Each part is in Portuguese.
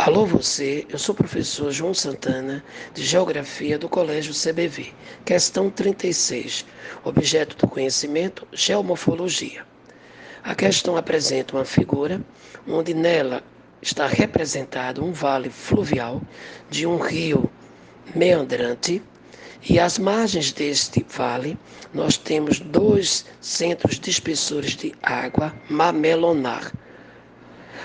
Alô você, eu sou o professor João Santana, de Geografia do Colégio CBV. Questão 36. Objeto do conhecimento, geomorfologia. A questão apresenta uma figura onde nela está representado um vale fluvial de um rio meandrante e às margens deste vale nós temos dois centros dispersores de água mamelonar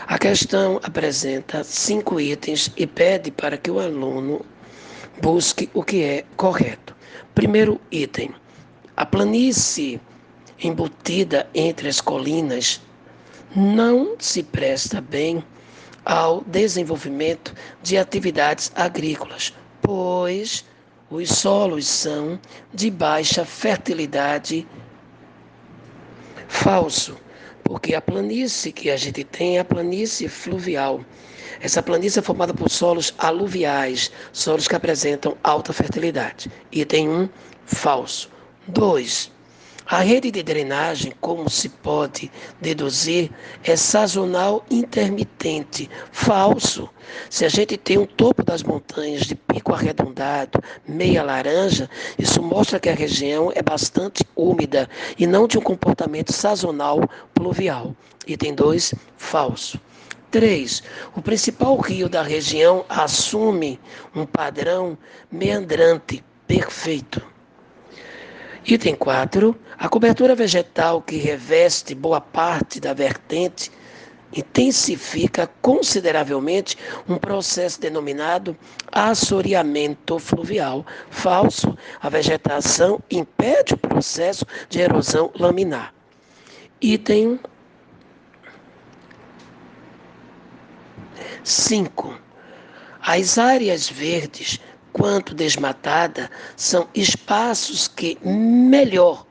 a questão apresenta cinco itens e pede para que o aluno busque o que é correto. Primeiro item: a planície embutida entre as colinas não se presta bem ao desenvolvimento de atividades agrícolas, pois os solos são de baixa fertilidade. Falso porque a planície que a gente tem é a planície fluvial. Essa planície é formada por solos aluviais, solos que apresentam alta fertilidade. Item 1, um, falso. 2. A rede de drenagem, como se pode deduzir, é sazonal intermitente. Falso. Se a gente tem um topo das montanhas de pico arredondado, meia laranja, isso mostra que a região é bastante úmida e não de um comportamento sazonal pluvial. Item 2, falso. 3. O principal rio da região assume um padrão meandrante perfeito. Item 4. A cobertura vegetal que reveste boa parte da vertente intensifica consideravelmente um processo denominado assoreamento fluvial. Falso, a vegetação impede o processo de erosão laminar. Item 5. As áreas verdes quanto desmatada são espaços que melhor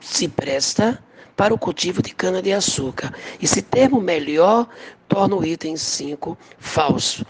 se presta para o cultivo de cana-de-açúcar. Esse termo melhor torna o item 5 falso.